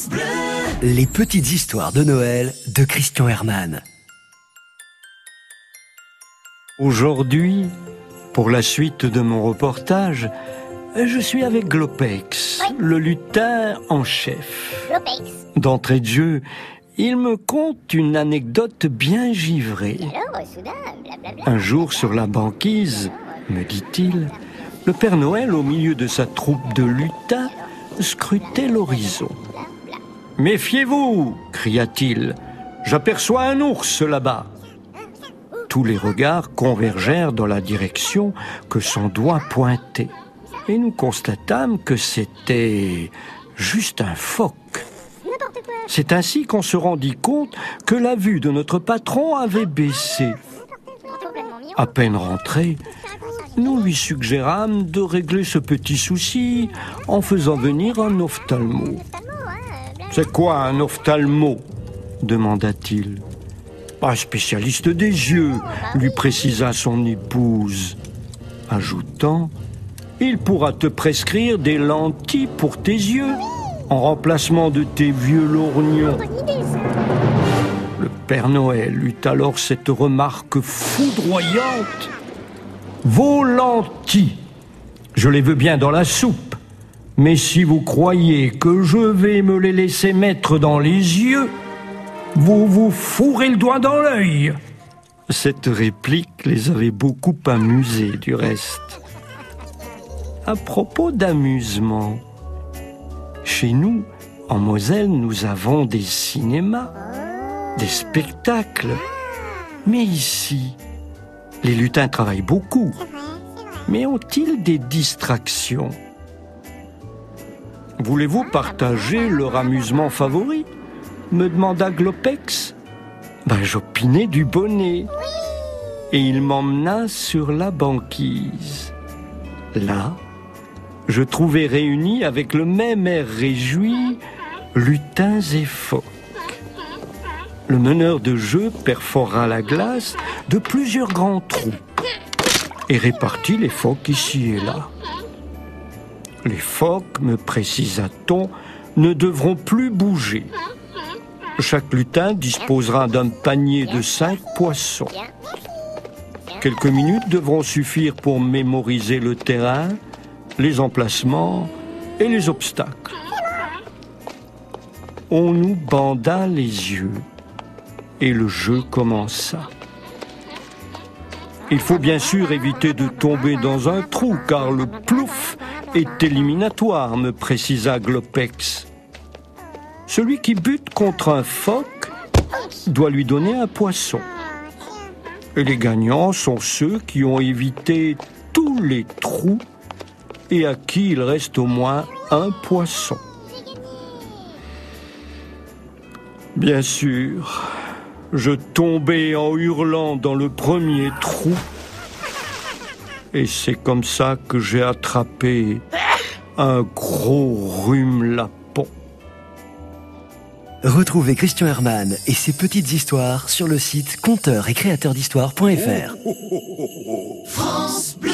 France Bleu. Les petites histoires de Noël de Christian Hermann. Aujourd'hui, pour la suite de mon reportage, je suis avec Glopex, le lutin en chef. D'entrée de jeu, il me conte une anecdote bien givrée. Un jour sur la banquise, me dit-il, le Père Noël, au milieu de sa troupe de lutins, scrutait l'horizon. Méfiez-vous, cria-t-il, j'aperçois un ours là-bas. Tous les regards convergèrent dans la direction que son doigt pointait, et nous constatâmes que c'était juste un phoque. C'est ainsi qu'on se rendit compte que la vue de notre patron avait baissé. À peine rentré, nous lui suggérâmes de régler ce petit souci en faisant venir un ophtalmo. C'est quoi un ophtalmo demanda-t-il. Un spécialiste des yeux, lui précisa son épouse, ajoutant Il pourra te prescrire des lentilles pour tes yeux, en remplacement de tes vieux lorgnons. Le Père Noël eut alors cette remarque foudroyante vos lentilles, je les veux bien dans la soupe. Mais si vous croyez que je vais me les laisser mettre dans les yeux, vous vous fourrez le doigt dans l'œil. Cette réplique les avait beaucoup amusés du reste. À propos d'amusement, chez nous, en Moselle, nous avons des cinémas, des spectacles. Mais ici, les lutins travaillent beaucoup, mais ont-ils des distractions? Voulez-vous partager leur amusement favori me demanda Glopex. Ben, j'opinais du bonnet. Et il m'emmena sur la banquise. Là, je trouvais réunis avec le même air réjoui lutins et phoques le meneur de jeu perfora la glace de plusieurs grands trous et répartit les phoques ici et là. Les phoques, me précisa-t-on, ne devront plus bouger. Chaque lutin disposera d'un panier de cinq poissons. Quelques minutes devront suffire pour mémoriser le terrain, les emplacements et les obstacles. On nous banda les yeux et le jeu commença. Il faut bien sûr éviter de tomber dans un trou car le plouf est éliminatoire, me précisa Glopex. Celui qui bute contre un phoque doit lui donner un poisson. Et les gagnants sont ceux qui ont évité tous les trous et à qui il reste au moins un poisson. Bien sûr, je tombai en hurlant dans le premier trou. Et c'est comme ça que j'ai attrapé un gros rhume lapon. Retrouvez Christian Hermann et ses petites histoires sur le site conteur et créateur d'histoire.fr. France Bleu